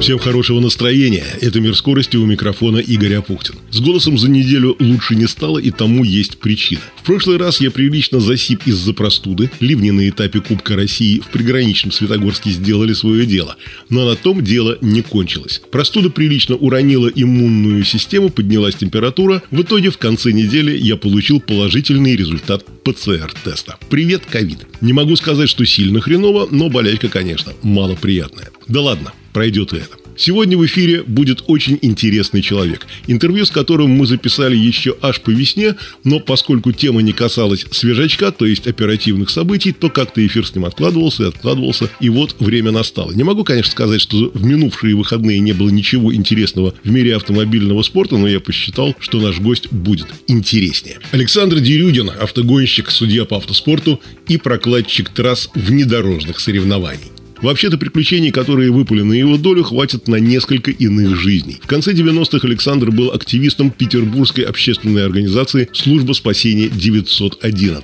Всем хорошего настроения. Это «Мир скорости» у микрофона Игорь Апухтин. С голосом за неделю лучше не стало, и тому есть причина. В прошлый раз я прилично засип из-за простуды. Ливни на этапе Кубка России в приграничном Светогорске сделали свое дело. Но на том дело не кончилось. Простуда прилично уронила иммунную систему, поднялась температура. В итоге в конце недели я получил положительный результат ПЦР-теста. Привет, ковид. Не могу сказать, что сильно хреново, но болячка, конечно, малоприятная. Да ладно, пройдет и это. Сегодня в эфире будет очень интересный человек, интервью с которым мы записали еще аж по весне, но поскольку тема не касалась свежачка, то есть оперативных событий, то как-то эфир с ним откладывался и откладывался, и вот время настало. Не могу, конечно, сказать, что в минувшие выходные не было ничего интересного в мире автомобильного спорта, но я посчитал, что наш гость будет интереснее. Александр Дерюдин, автогонщик, судья по автоспорту и прокладчик трасс внедорожных соревнований. Вообще-то приключений, которые выпали на его долю, хватит на несколько иных жизней. В конце 90-х Александр был активистом Петербургской общественной организации «Служба спасения 911».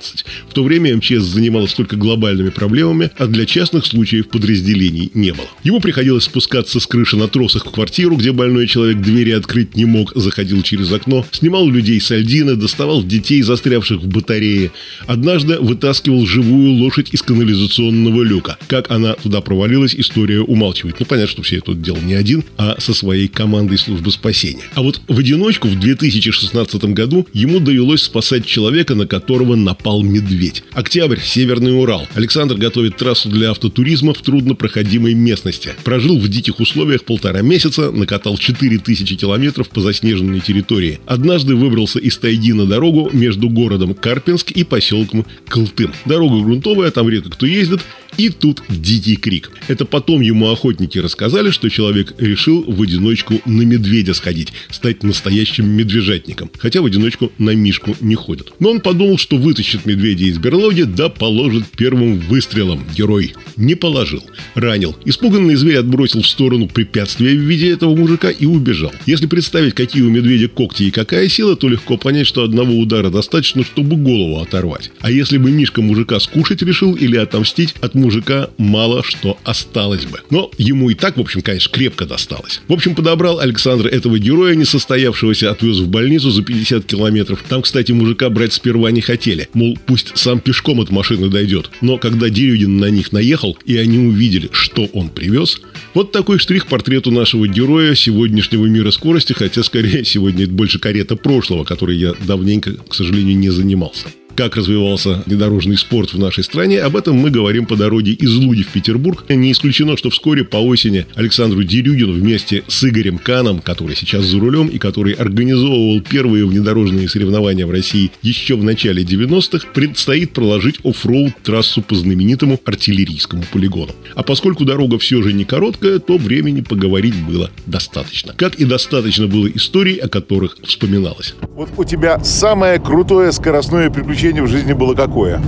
В то время МЧС занималась только глобальными проблемами, а для частных случаев подразделений не было. Ему приходилось спускаться с крыши на тросах в квартиру, где больной человек двери открыть не мог, заходил через окно, снимал людей с альдины, доставал детей, застрявших в батарее. Однажды вытаскивал живую лошадь из канализационного люка. Как она туда провалилась, история умалчивает. Ну, понятно, что все это делал не один, а со своей командой службы спасения. А вот в одиночку в 2016 году ему довелось спасать человека, на которого напал медведь. Октябрь, Северный Урал. Александр готовит трассу для автотуризма в труднопроходимой местности. Прожил в диких условиях полтора месяца, накатал 4000 километров по заснеженной территории. Однажды выбрался из тайги на дорогу между городом Карпинск и поселком Колтын. Дорога грунтовая, там редко кто ездит, и тут дикий крик. Это потом ему охотники рассказали, что человек решил в одиночку на медведя сходить, стать настоящим медвежатником. Хотя в одиночку на мишку не ходят. Но он подумал, что вытащит медведя из берлоги, да положит первым выстрелом. Герой не положил. Ранил. Испуганный зверь отбросил в сторону препятствия в виде этого мужика и убежал. Если представить, какие у медведя когти и какая сила, то легко понять, что одного удара достаточно, чтобы голову оторвать. А если бы Мишка мужика скушать решил или отомстить, от мужика мужика мало что осталось бы. Но ему и так, в общем, конечно, крепко досталось. В общем, подобрал Александр этого героя, несостоявшегося, отвез в больницу за 50 километров. Там, кстати, мужика брать сперва не хотели. Мол, пусть сам пешком от машины дойдет. Но когда Дерюдин на них наехал, и они увидели, что он привез, вот такой штрих портрету нашего героя сегодняшнего мира скорости, хотя, скорее, сегодня это больше карета прошлого, которой я давненько, к сожалению, не занимался как развивался внедорожный спорт в нашей стране, об этом мы говорим по дороге из Луди в Петербург. Не исключено, что вскоре по осени Александру Дерюгину вместе с Игорем Каном, который сейчас за рулем и который организовывал первые внедорожные соревнования в России еще в начале 90-х, предстоит проложить оффроуд трассу по знаменитому артиллерийскому полигону. А поскольку дорога все же не короткая, то времени поговорить было достаточно. Как и достаточно было историй, о которых вспоминалось. Вот у тебя самое крутое скоростное приключение приключение в жизни было какое?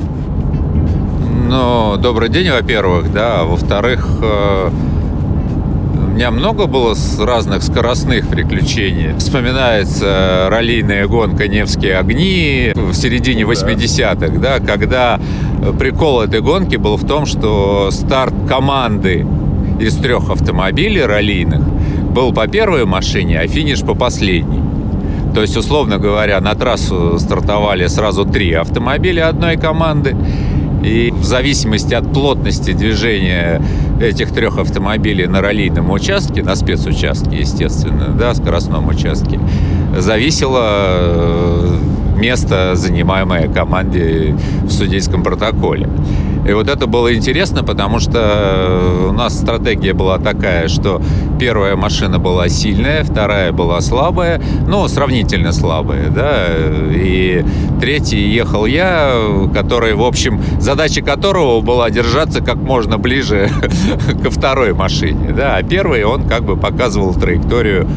Ну, добрый день, во-первых, да. Во-вторых, э, у меня много было разных скоростных приключений. Вспоминается раллийная гонка «Невские огни» в середине 80-х, да, когда прикол этой гонки был в том, что старт команды из трех автомобилей раллийных был по первой машине, а финиш по последней. То есть, условно говоря, на трассу стартовали сразу три автомобиля одной команды. И в зависимости от плотности движения этих трех автомобилей на раллийном участке, на спецучастке, естественно, да, скоростном участке, зависело э, место, занимаемое команде в судейском протоколе. И вот это было интересно, потому что э, у нас стратегия была такая, что первая машина была сильная, вторая была слабая, ну, сравнительно слабая, да, и третий ехал я, который, в общем, задача которого была держаться как можно ближе ко второй машине, да, а первый он как бы показывал траекторию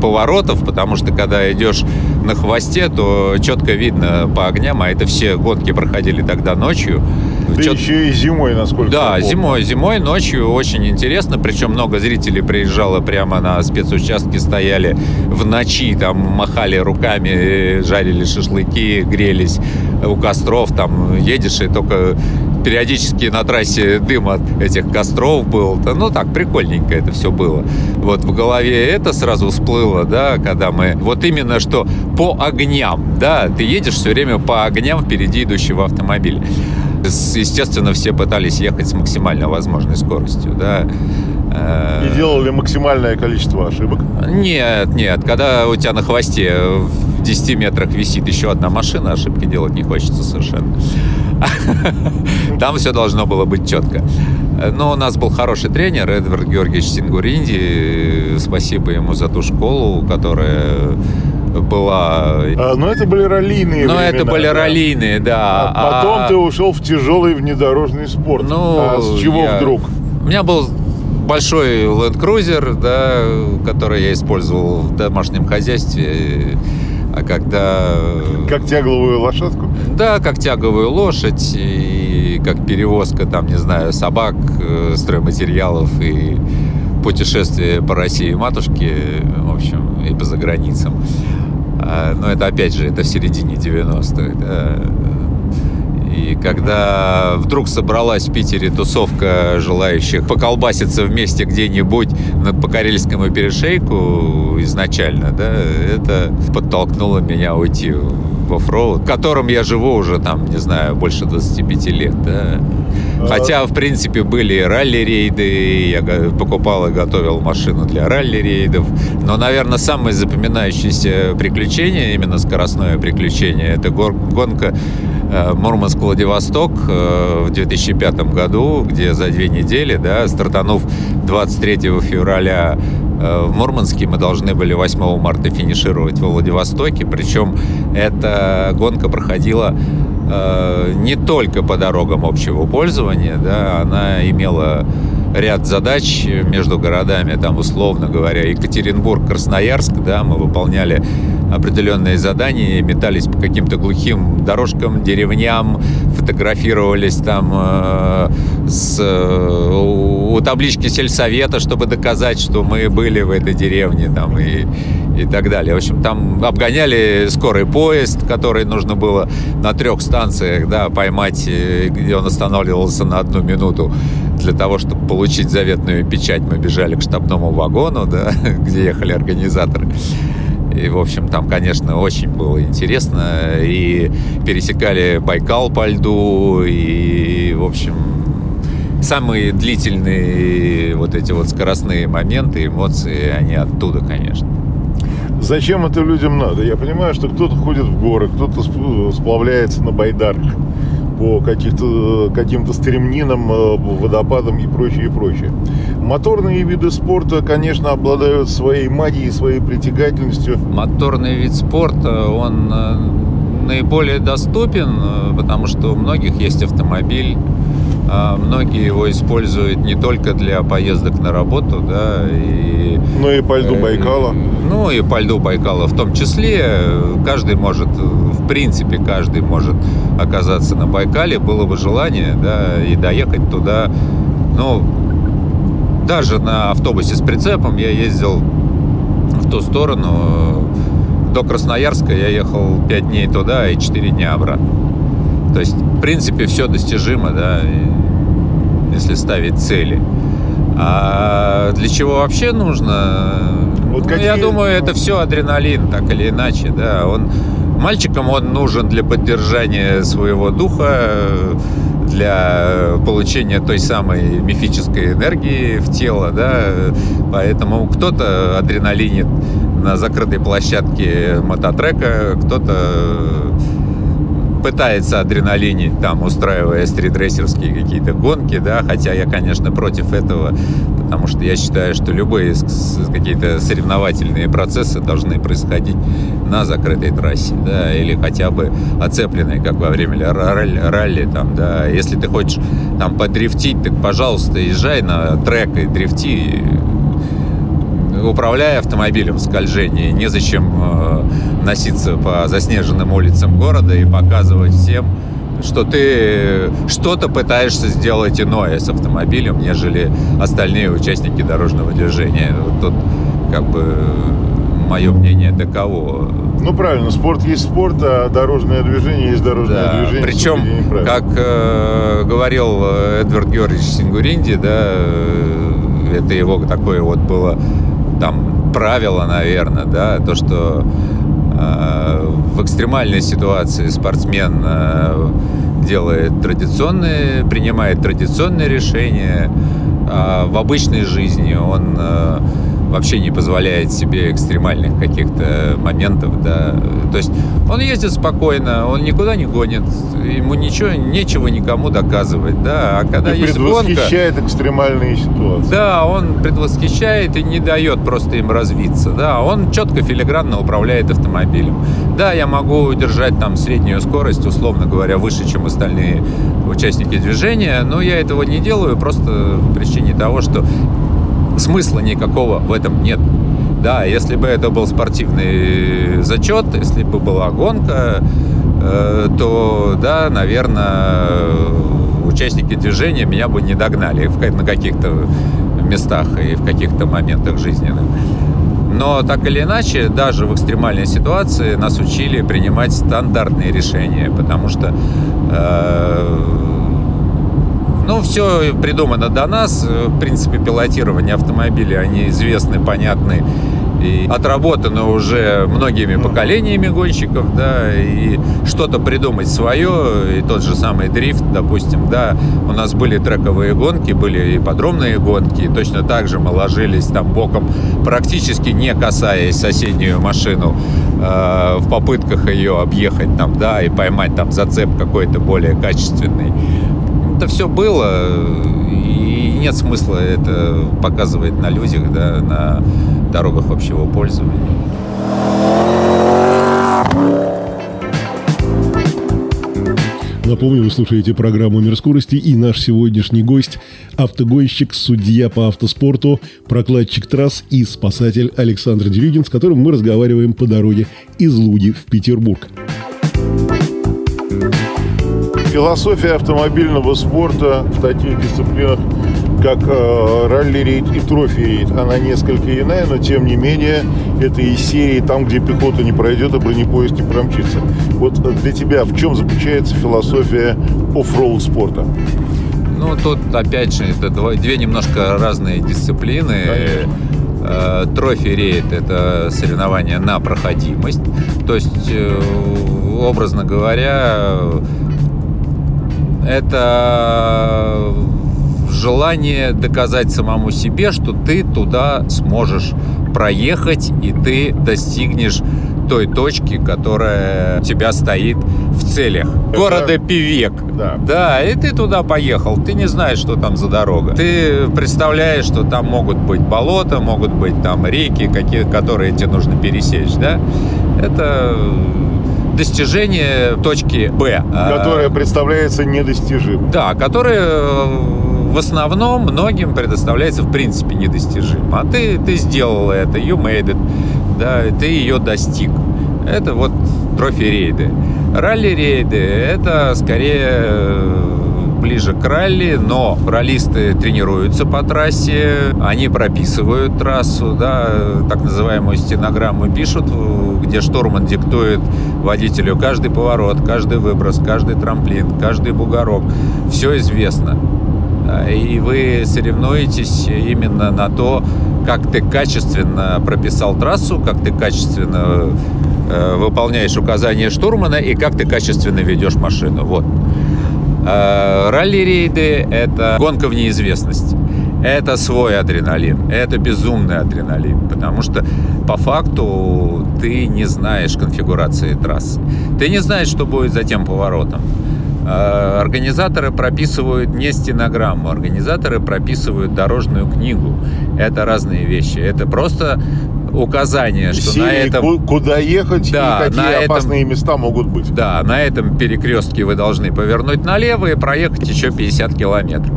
поворотов, потому что когда идешь на хвосте, то четко видно по огням, а это все гонки проходили тогда ночью, Да Чё- еще и зимой, насколько Да, зимой, зимой, ночью очень интересно. Причем много зрителей приезжало прямо на спецучастки, стояли в ночи, там махали руками, жарили шашлыки, грелись у костров. Там едешь и только периодически на трассе дым от этих костров был. Да, Ну так, прикольненько это все было. Вот в голове это сразу всплыло, да, когда мы... Вот именно что по огням, да, ты едешь все время по огням впереди идущего автомобиля. Естественно, все пытались ехать с максимально возможной скоростью, да. Э, И делали максимальное количество ошибок. Нет, нет, когда у тебя на хвосте в 10 метрах висит еще одна машина, ошибки делать не хочется совершенно. Там все должно было быть четко. Но у нас был хороший тренер, Эдвард Георгиевич Сингуринди. Спасибо ему за ту школу, которая была... А, но это были раллийные Но времена, это были да. раллийные, да. А потом А- ты ушел в тяжелый внедорожный спорт. Ну, а с чего я- вдруг? У меня был большой Land Cruiser, да, который я использовал в домашнем хозяйстве. А когда... Как тягловую лошадку? Да, как тяговую лошадь и как перевозка, там, не знаю, собак, э, стройматериалов и путешествие по России матушке, в общем, и по заграницам. А, Но это, опять же, это в середине 90-х, да. И когда вдруг собралась в Питере тусовка желающих поколбаситься вместе где-нибудь на, по Карельскому перешейку изначально, да, это подтолкнуло меня уйти в оффроуд, в котором я живу уже там, не знаю, больше 25 лет, да. Хотя, в принципе, были и ралли-рейды, я покупал и готовил машину для ралли-рейдов. Но, наверное, самое запоминающееся приключение, именно скоростное приключение, это гонка э, Мурманск-Владивосток э, в 2005 году, где за две недели, да, стартанув 23 февраля в Мурманске, мы должны были 8 марта финишировать во Владивостоке. Причем эта гонка проходила э, не только по дорогам общего пользования, да, она имела ряд задач между городами, там, условно говоря, Екатеринбург, Красноярск, да, мы выполняли определенные задания, метались по каким-то глухим дорожкам, деревням, фотографировались там э, с, э, у, таблички сельсовета, чтобы доказать, что мы были в этой деревне там и, и так далее. В общем, там обгоняли скорый поезд, который нужно было на трех станциях да, поймать, где он останавливался на одну минуту для того, чтобы получить заветную печать. Мы бежали к штабному вагону, да, где ехали организаторы. И, в общем, там, конечно, очень было интересно. И пересекали Байкал по льду. И, в общем, самые длительные вот эти вот скоростные моменты, эмоции, они оттуда, конечно. Зачем это людям надо? Я понимаю, что кто-то ходит в горы, кто-то сп- сплавляется на байдарках по каких-то, каким-то стремнинам, э, водопадам и прочее, и прочее. Моторные виды спорта, конечно, обладают своей магией, своей притягательностью. Моторный вид спорта, он э, наиболее доступен, э, потому что у многих есть автомобиль, многие его используют не только для поездок на работу, да, и Ну и по льду Э, Байкала. Ну и по льду Байкала в том числе. Каждый может, в принципе, каждый может оказаться на Байкале, было бы желание, да, и доехать туда. Ну, даже на автобусе с прицепом я ездил в ту сторону. До Красноярска я ехал 5 дней туда и 4 дня обратно. То есть, в принципе, все достижимо, да, если ставить цели. А для чего вообще нужно? Вот Ну, какие- Я думаю, это все адреналин, так или иначе, да. Он мальчикам он нужен для поддержания своего духа, для получения той самой мифической энергии в тело, да. Поэтому кто-то адреналинит на закрытой площадке мототрека, кто-то пытается адреналинить, там, устраивая стритрейсерские какие-то гонки, да, хотя я, конечно, против этого, потому что я считаю, что любые какие-то соревновательные процессы должны происходить на закрытой трассе, да, или хотя бы оцепленной, как во время ралли, ралли, там, да, если ты хочешь там подрифтить, так, пожалуйста, езжай на трек и дрифти, управляя автомобилем в скольжении, незачем э, носиться по заснеженным улицам города и показывать всем что ты что-то пытаешься сделать иное с автомобилем, нежели остальные участники дорожного движения. Вот тут как бы мое мнение таково. Ну правильно, спорт есть спорт, а дорожное движение есть дорожное Да, движение. причем, как э, говорил Эдвард Георгиевич Сингуринди, да, э, это его такое вот было там правило, наверное, да, то, что э, в экстремальной ситуации спортсмен э, делает традиционные, принимает традиционные решения, а в обычной жизни он э, вообще не позволяет себе экстремальных каких-то моментов, да. То есть он ездит спокойно, он никуда не гонит, ему ничего, нечего никому доказывать, да. А когда И есть гонка, предвосхищает экстремальные ситуации. да, он предвосхищает и не дает просто им развиться, да. Он четко, филигранно управляет автомобилем. Да, я могу держать там среднюю скорость, условно говоря, выше, чем остальные участники движения, но я этого не делаю просто по причине того, что смысла никакого в этом нет. Да, если бы это был спортивный зачет, если бы была гонка, э, то, да, наверное, участники движения меня бы не догнали на каких-то местах и в каких-то моментах жизненных. Но так или иначе, даже в экстремальной ситуации нас учили принимать стандартные решения, потому что э, ну, все придумано до нас. В принципе, пилотирование автомобилей, они известны, понятны и отработаны уже многими поколениями гонщиков, да, и что-то придумать свое, и тот же самый дрифт, допустим, да, у нас были трековые гонки, были и подробные гонки, и точно так же мы ложились там боком, практически не касаясь соседнюю машину, э, в попытках ее объехать там, да, и поймать там зацеп какой-то более качественный это все было, и нет смысла это показывать на людях, да, на дорогах общего пользования. Напомню, вы слушаете программу «Мир скорости» и наш сегодняшний гость – автогонщик, судья по автоспорту, прокладчик трасс и спасатель Александр Дерюгин, с которым мы разговариваем по дороге из Луги в Петербург. Философия автомобильного спорта в таких дисциплинах, как э, ралли-рейд и трофи-рейд, она несколько иная, но тем не менее это из серии там, где пехота не пройдет, а бронепоезд не промчится. Вот для тебя в чем заключается философия off-road спорта? Ну, тут, опять же, это две немножко разные дисциплины. Конечно. Э, Трофи-рейд – это соревнование на проходимость. То есть, э, образно говоря, это желание доказать самому себе, что ты туда сможешь проехать, и ты достигнешь той точки, которая у тебя стоит в целях. Это- Города Певек. Да. Да, и ты туда поехал, ты не знаешь, что там за дорога. Ты представляешь, что там могут быть болота, могут быть там реки, какие, которые тебе нужно пересечь, да? Это достижение точки Б. А, Которая представляется недостижимой. Да, которая э, в основном многим предоставляется в принципе недостижим. А ты, ты сделал это, you made it, да, ты ее достиг. Это вот трофи-рейды. Ралли-рейды – это скорее э, ближе к ралли, но раллисты тренируются по трассе, они прописывают трассу, да, так называемую стенограмму пишут, где штурман диктует водителю каждый поворот, каждый выброс, каждый трамплин, каждый бугорок. Все известно. И вы соревнуетесь именно на то, как ты качественно прописал трассу, как ты качественно э, выполняешь указания штурмана и как ты качественно ведешь машину. Вот. Э, Ралли-рейды – это гонка в неизвестность. Это свой адреналин, это безумный адреналин, потому что по факту ты не знаешь конфигурации трассы, ты не знаешь, что будет за тем поворотом. Э, Организаторы прописывают не стенограмму, организаторы прописывают дорожную книгу. Это разные вещи. Это просто указание, что на Серии, этом ку- куда ехать Да, и какие на этом- опасные места могут быть. да, на этом перекрестке вы должны повернуть налево и проехать еще 50 километров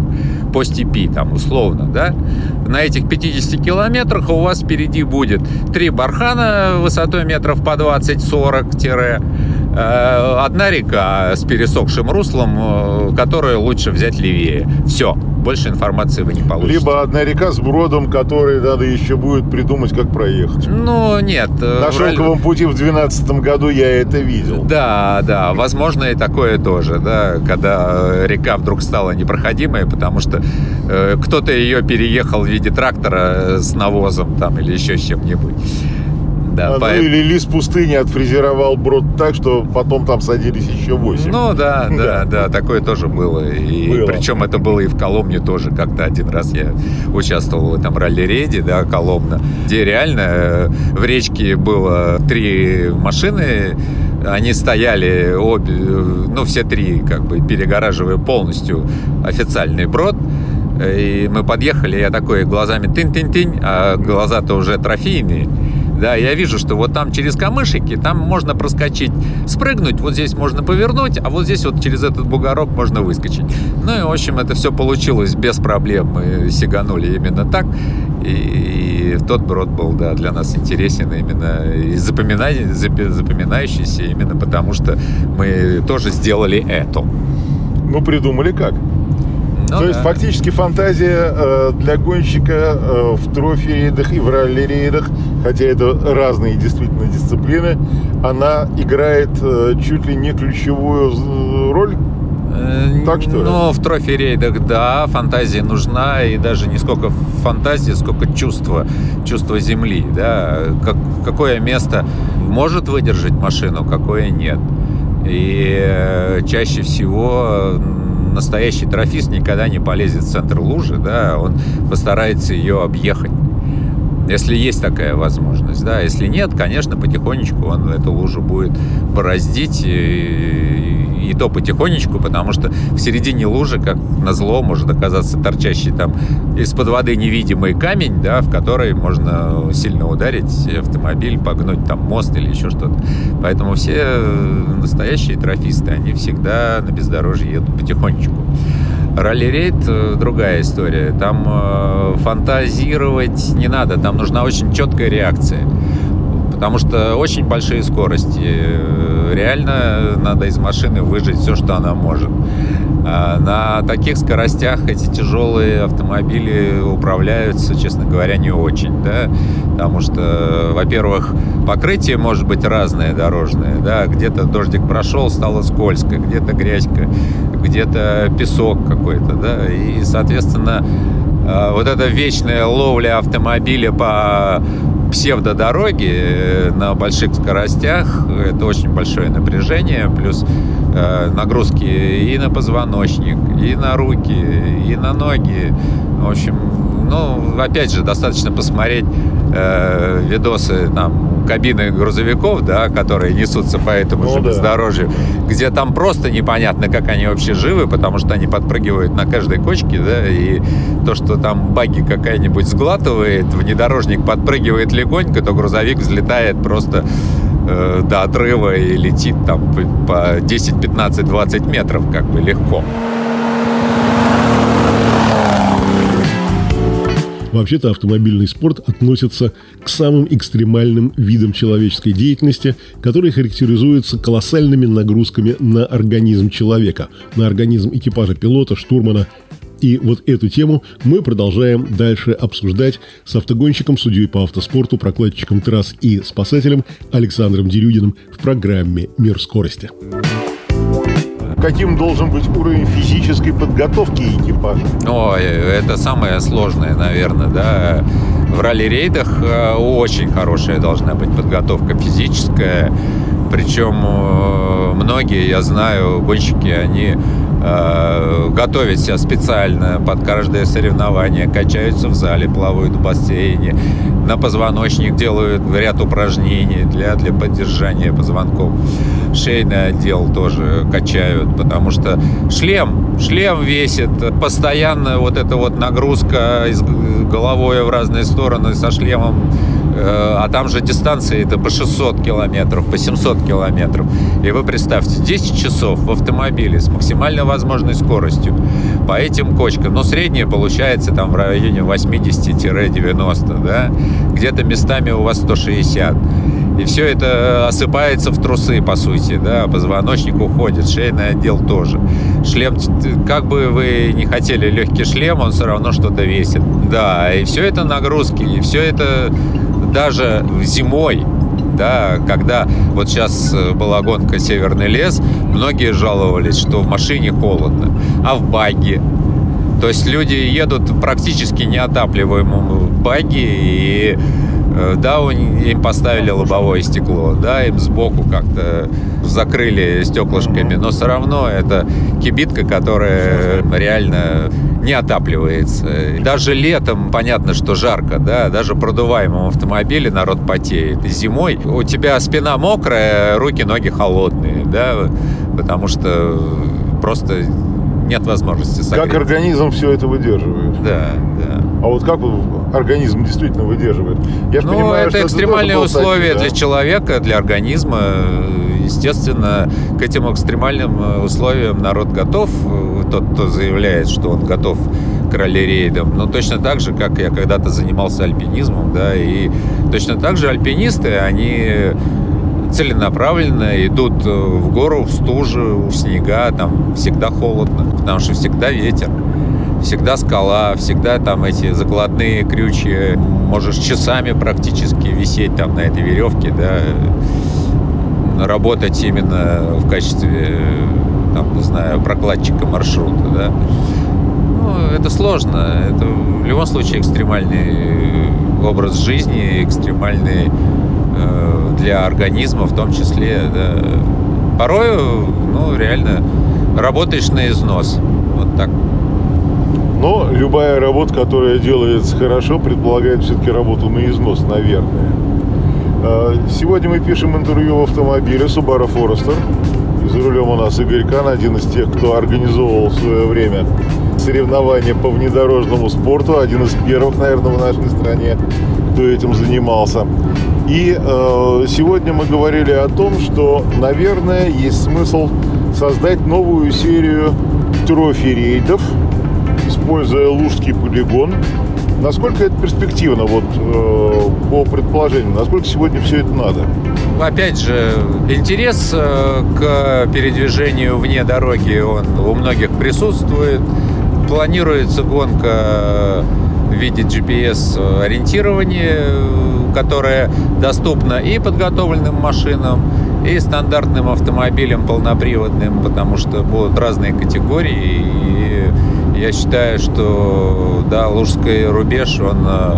по степи, там, условно, да? На этих 50 километрах у вас впереди будет три бархана высотой метров по 20-40 тире, одна река с пересохшим руслом, э, которую лучше взять левее. Все, больше информации вы не получите. Либо одна река с бродом, который надо еще будет придумать, как проехать. Ну, нет. Э, На шелковом пути в 2012 году я это видел. Да, да, возможно и такое тоже, да, когда река вдруг стала непроходимой, потому что э, кто-то ее переехал в виде трактора с навозом там или еще с чем-нибудь. Да, а. Ну или лис пустыни отфрезеровал брод так, что потом там садились еще 8. Ну да, да, да, такое тоже было. И было. причем это было и в Коломне тоже. Как-то один раз я участвовал в этом ралли-рейде, да, Коломна, где реально э, в речке было три машины, они стояли обе, ну все три, как бы перегораживая полностью официальный брод. И мы подъехали, я такой глазами тынь-тынь-тынь, а глаза-то уже трофейные. Да, я вижу, что вот там через камышики, там можно проскочить, спрыгнуть, вот здесь можно повернуть, а вот здесь вот через этот бугорок можно выскочить. Ну и, в общем, это все получилось без проблем. Мы сиганули именно так. И, и тот брод был, да, для нас интересен именно и запоминающийся именно потому, что мы тоже сделали это. Ну, придумали как? Ну, То да. есть фактически фантазия э, для гонщика э, в трофи-рейдах и в ралли-рейдах, хотя это разные действительно дисциплины, она играет э, чуть ли не ключевую э, роль э, так что Ну, в трофи-рейдах, да, фантазия нужна, и даже не сколько фантазии, сколько чувства, чувства земли, да. Как, какое место может выдержать машину, какое нет. И чаще всего настоящий трофист никогда не полезет в центр лужи, да, он постарается ее объехать. Если есть такая возможность, да, если нет, конечно, потихонечку он эту лужу будет бороздить и, и то потихонечку, потому что в середине лужи, как на зло, может оказаться торчащий там из-под воды невидимый камень, да, в который можно сильно ударить автомобиль, погнуть там мост или еще что-то. Поэтому все настоящие трофисты, они всегда на бездорожье едут потихонечку. Ралли-рейд э, другая история. Там э, фантазировать не надо, там нужна очень четкая реакция потому что очень большие скорости. Реально надо из машины выжить все, что она может. А на таких скоростях эти тяжелые автомобили управляются, честно говоря, не очень, да, потому что, во-первых, покрытие может быть разное дорожное, да, где-то дождик прошел, стало скользко, где-то грязька, где-то песок какой-то, да, и, соответственно, а, вот эта вечная ловля автомобиля по псевдодороги э, на больших скоростях. Это очень большое напряжение, плюс нагрузки и на позвоночник, и на руки, и на ноги. В общем, ну, опять же, достаточно посмотреть э, видосы там кабины грузовиков, да, которые несутся по этому ну, же да. бездорожью, где там просто непонятно, как они вообще живы, потому что они подпрыгивают на каждой кочке, да, и то, что там баги какая-нибудь сглатывает, внедорожник подпрыгивает легонько, то грузовик взлетает просто э, до отрыва и летит там по 10, 15, 20 метров как бы легко. Вообще-то автомобильный спорт относится к самым экстремальным видам человеческой деятельности, которые характеризуются колоссальными нагрузками на организм человека, на организм экипажа пилота, штурмана и вот эту тему мы продолжаем дальше обсуждать с автогонщиком, судьей по автоспорту, прокладчиком трасс и спасателем Александром Дерюгиным в программе «Мир скорости» каким должен быть уровень физической подготовки экипажа? Ой, это самое сложное, наверное, да. В ралли-рейдах э, очень хорошая должна быть подготовка физическая. Причем э, многие, я знаю, гонщики, они готовят себя специально под каждое соревнование, качаются в зале, плавают в бассейне, на позвоночник делают ряд упражнений для, для поддержания позвонков. Шейный отдел тоже качают, потому что шлем, шлем весит, постоянно вот эта вот нагрузка головой в разные стороны со шлемом Э, а там же дистанции это по 600 километров, по 700 километров. И вы представьте, 10 часов в автомобиле с максимально возможной скоростью по этим кочкам. Но средняя получается там в районе 80-90, да? Где-то местами у вас 160. И все это осыпается в трусы, по сути, да, позвоночник уходит, шейный отдел тоже. Шлем, как бы вы не хотели легкий шлем, он все равно что-то весит. Да, и все это нагрузки, и все это даже зимой, да, когда вот сейчас э, была гонка «Северный лес», многие жаловались, что в машине холодно, а в баге то есть люди едут практически неотапливаемом баги, и э, да, им поставили лобовое стекло, да, им сбоку как-то закрыли стеклышками, но все равно это кибитка, которая реально не отапливается. Даже летом понятно, что жарко, да, даже в продуваемом автомобиле народ потеет. Зимой у тебя спина мокрая, руки, ноги холодные, да, потому что просто нет возможности согреть. Как организм все это выдерживает. Да, да. А вот как организм действительно выдерживает? Я ну, понимаю, это экстремальные это условия статьи, да? для человека, для организма. Естественно, к этим экстремальным условиям народ готов. Тот, кто заявляет, что он готов к ралли-рейдам. Но точно так же, как я когда-то занимался альпинизмом, да, и точно так же альпинисты, они целенаправленно идут э, в гору, в стужу, в снега, там всегда холодно, потому что всегда ветер, всегда скала, всегда там эти закладные крючья, можешь часами практически висеть там на этой веревке, да, работать именно в качестве, там, не знаю, прокладчика маршрута, да. Ну, это сложно, это в любом случае экстремальный образ жизни, экстремальный Э, для организма в том числе. Да. Порой, ну, реально работаешь на износ. Вот так. Но любая работа, которая делается хорошо, предполагает все-таки работу на износ, наверное. Э, сегодня мы пишем интервью в автомобиле Subaru Forester. И за рулем у нас Игорь Кан, один из тех, кто организовывал в свое время соревнования по внедорожному спорту. Один из первых, наверное, в нашей стране, кто этим занимался. И э, сегодня мы говорили о том, что, наверное, есть смысл создать новую серию трофи-рейдов, используя Лужский полигон. Насколько это перспективно, вот э, по предположению, насколько сегодня все это надо? Опять же, интерес э, к передвижению вне дороги, он у многих присутствует. Планируется гонка в виде GPS-ориентирования которая доступна и подготовленным машинам, и стандартным автомобилям полноприводным, потому что будут разные категории. И я считаю, что да, Лужский рубеж, он э,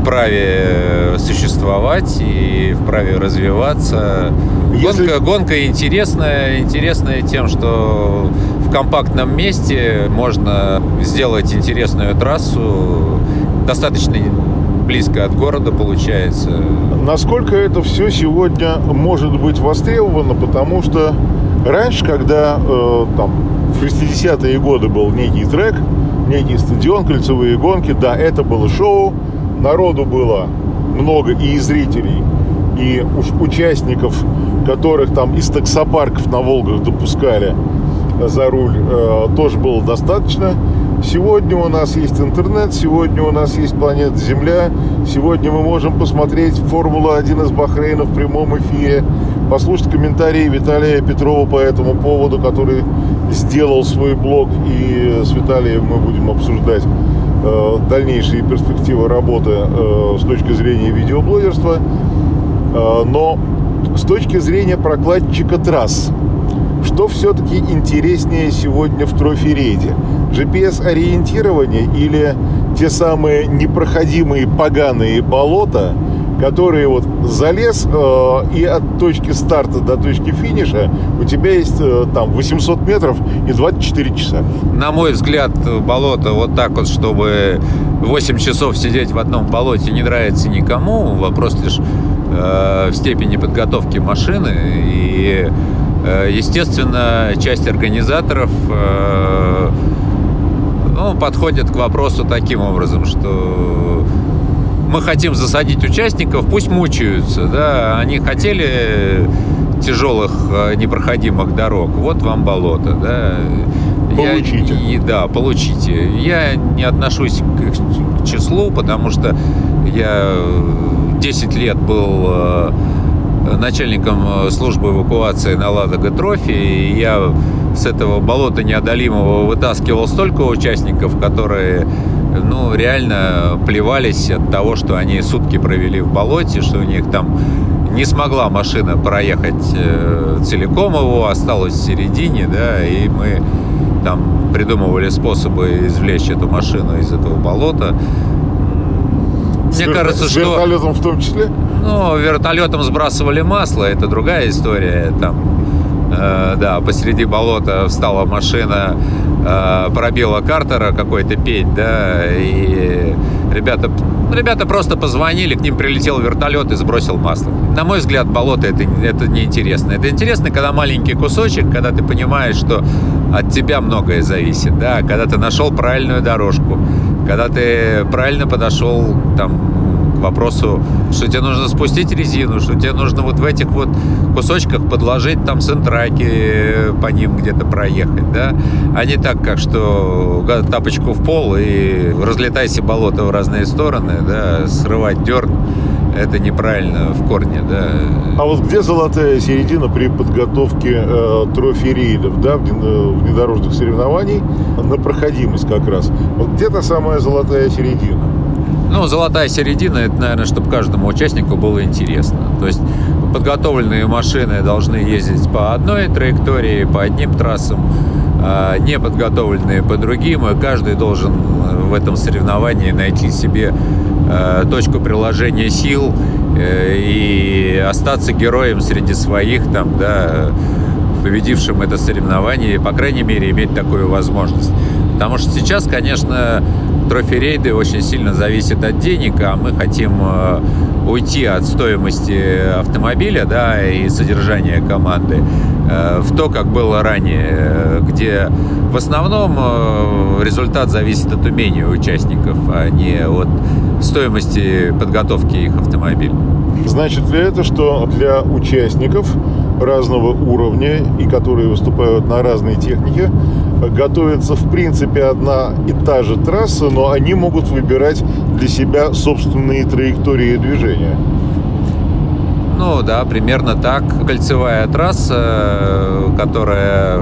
вправе существовать и вправе развиваться. Если... Гонка, гонка интересная, интересная тем, что в компактном месте можно сделать интересную трассу, достаточно близко от города получается. Насколько это все сегодня может быть востребовано, потому что раньше, когда э, там в 60-е годы был некий трек, некий стадион, кольцевые гонки, да, это было шоу, народу было много и зрителей, и уж участников, которых там из таксопарков на Волгах допускали за руль, э, тоже было достаточно. Сегодня у нас есть интернет, сегодня у нас есть планета Земля, сегодня мы можем посмотреть Формулу-1 из Бахрейна в прямом эфире, послушать комментарии Виталия Петрова по этому поводу, который сделал свой блог, и с Виталием мы будем обсуждать э, дальнейшие перспективы работы э, с точки зрения видеоблогерства. Э, но с точки зрения прокладчика трасс – что все-таки интереснее сегодня в трофи-рейде? GPS-ориентирование или те самые непроходимые поганые болота, которые вот залез э, и от точки старта до точки финиша у тебя есть э, там 800 метров и 24 часа. На мой взгляд, болото вот так вот, чтобы 8 часов сидеть в одном болоте не нравится никому. Вопрос лишь э, в степени подготовки машины и естественно, часть организаторов ну, подходит к вопросу таким образом, что мы хотим засадить участников, пусть мучаются, да, они хотели тяжелых э, непроходимых дорог, вот вам болото, да. Получите. Я, и, да, получите. Я не отношусь к, к числу, потому что я 10 лет был начальником службы эвакуации на Ладога Трофи, и я с этого болота неодолимого вытаскивал столько участников, которые ну, реально плевались от того, что они сутки провели в болоте, что у них там не смогла машина проехать э, целиком его, осталась в середине, да, и мы там придумывали способы извлечь эту машину из этого болота. Мне с кажется, что... вертолетом в том числе? Ну, вертолетом сбрасывали масло, это другая история. Там, э, да, посреди болота встала машина, э, пробила картера какой-то петь, да, и ребята ребята просто позвонили, к ним прилетел вертолет и сбросил масло. На мой взгляд, болото это, это неинтересно. Это интересно, когда маленький кусочек, когда ты понимаешь, что от тебя многое зависит, да, когда ты нашел правильную дорожку, когда ты правильно подошел там вопросу, что тебе нужно спустить резину, что тебе нужно вот в этих вот кусочках подложить там сентраки, э, по ним где-то проехать, да, а не так, как что тапочку в пол и разлетайся болото в разные стороны, да, срывать дерн это неправильно в корне, да. А вот где золотая середина при подготовке э, трофи-рейдов, да, внедорожных соревнований на проходимость как раз? Вот где то самая золотая середина? Ну, золотая середина, это, наверное, чтобы каждому участнику было интересно. То есть подготовленные машины должны ездить по одной траектории, по одним трассам, а неподготовленные по другим, и каждый должен в этом соревновании найти себе э, точку приложения сил э, и остаться героем среди своих, там, да, победившим это соревнование, и, по крайней мере, иметь такую возможность. Потому что сейчас, конечно, трофи-рейды очень сильно зависят от денег, а мы хотим э, уйти от стоимости автомобиля да, и содержания команды э, в то, как было ранее, где в основном э, результат зависит от умения участников, а не от стоимости подготовки их автомобиля. Значит ли это, что для участников разного уровня и которые выступают на разной технике, готовится в принципе одна и та же трасса, но они могут выбирать для себя собственные траектории движения. Ну да, примерно так. Кольцевая трасса, которая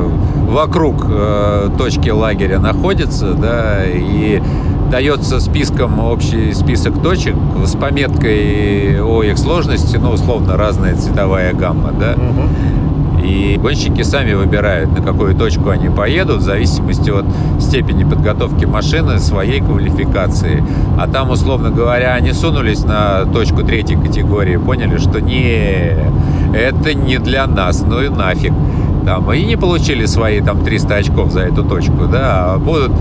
вокруг э, точки лагеря находится, да, и дается списком общий список точек с пометкой о их сложности, ну, условно, разная цветовая гамма, да. Угу. И гонщики сами выбирают, на какую точку они поедут, в зависимости от степени подготовки машины, своей квалификации. А там, условно говоря, они сунулись на точку третьей категории, поняли, что не, это не для нас, ну и нафиг там, и не получили свои там 300 очков за эту точку, да, а будут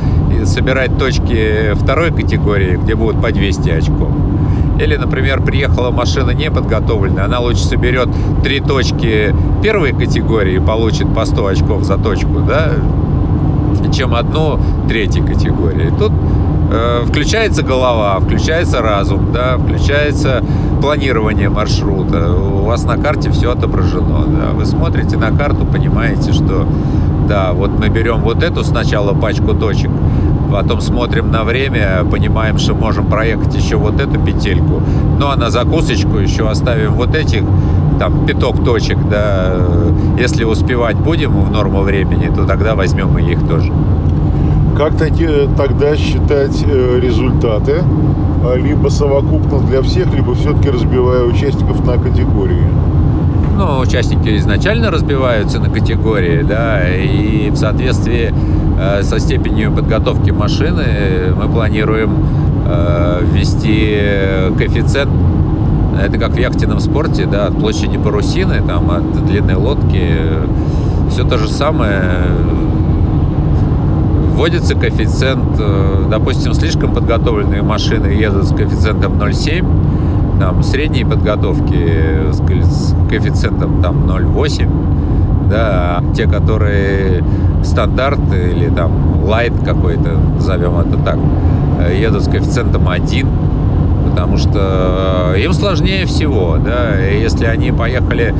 собирать точки второй категории, где будут по 200 очков. Или, например, приехала машина неподготовленная, она лучше соберет три точки первой категории и получит по 100 очков за точку, да, чем одну третьей категории. Тут включается голова, включается разум, да, включается планирование маршрута. У вас на карте все отображено. Да. Вы смотрите на карту, понимаете, что да, вот мы берем вот эту сначала пачку точек, потом смотрим на время, понимаем, что можем проехать еще вот эту петельку, ну а на закусочку еще оставим вот этих там пяток точек, да, если успевать будем в норму времени, то тогда возьмем и их тоже. Как тогда считать э, результаты? А, либо совокупно для всех, либо все-таки разбивая участников на категории? Ну, участники изначально разбиваются на категории, да, и в соответствии э, со степенью подготовки машины мы планируем э, ввести коэффициент это как в яхтенном спорте, да, от площади парусины, там, от длины лодки, все то же самое вводится коэффициент, э, допустим, слишком подготовленные машины едут с коэффициентом 0,7, там средние подготовки с коэффициентом там 0,8, да, а те, которые стандарт или там лайт какой-то, назовем это так, э, едут с коэффициентом 1, потому что э, им сложнее всего, да, если они поехали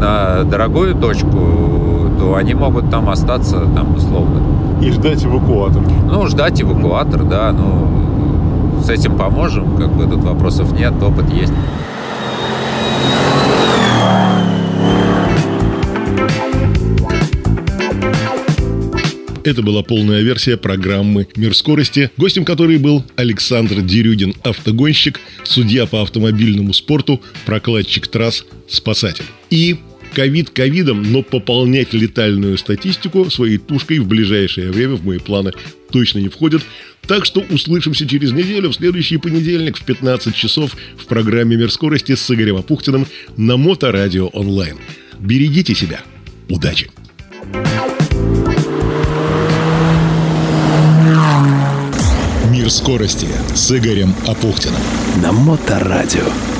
на дорогую точку, что они могут там остаться, там, условно. И ждать эвакуатор. Ну, ждать эвакуатор, да, ну, с этим поможем, как бы тут вопросов нет, опыт есть. Это была полная версия программы «Мир скорости», гостем которой был Александр Дерюдин, автогонщик, судья по автомобильному спорту, прокладчик трасс, спасатель. И ковид ковидом, но пополнять летальную статистику своей тушкой в ближайшее время в мои планы точно не входит. Так что услышимся через неделю в следующий понедельник в 15 часов в программе «Мир скорости» с Игорем Апухтиным на Моторадио онлайн. Берегите себя. Удачи! «Мир скорости» с Игорем Апухтиным. На Моторадио.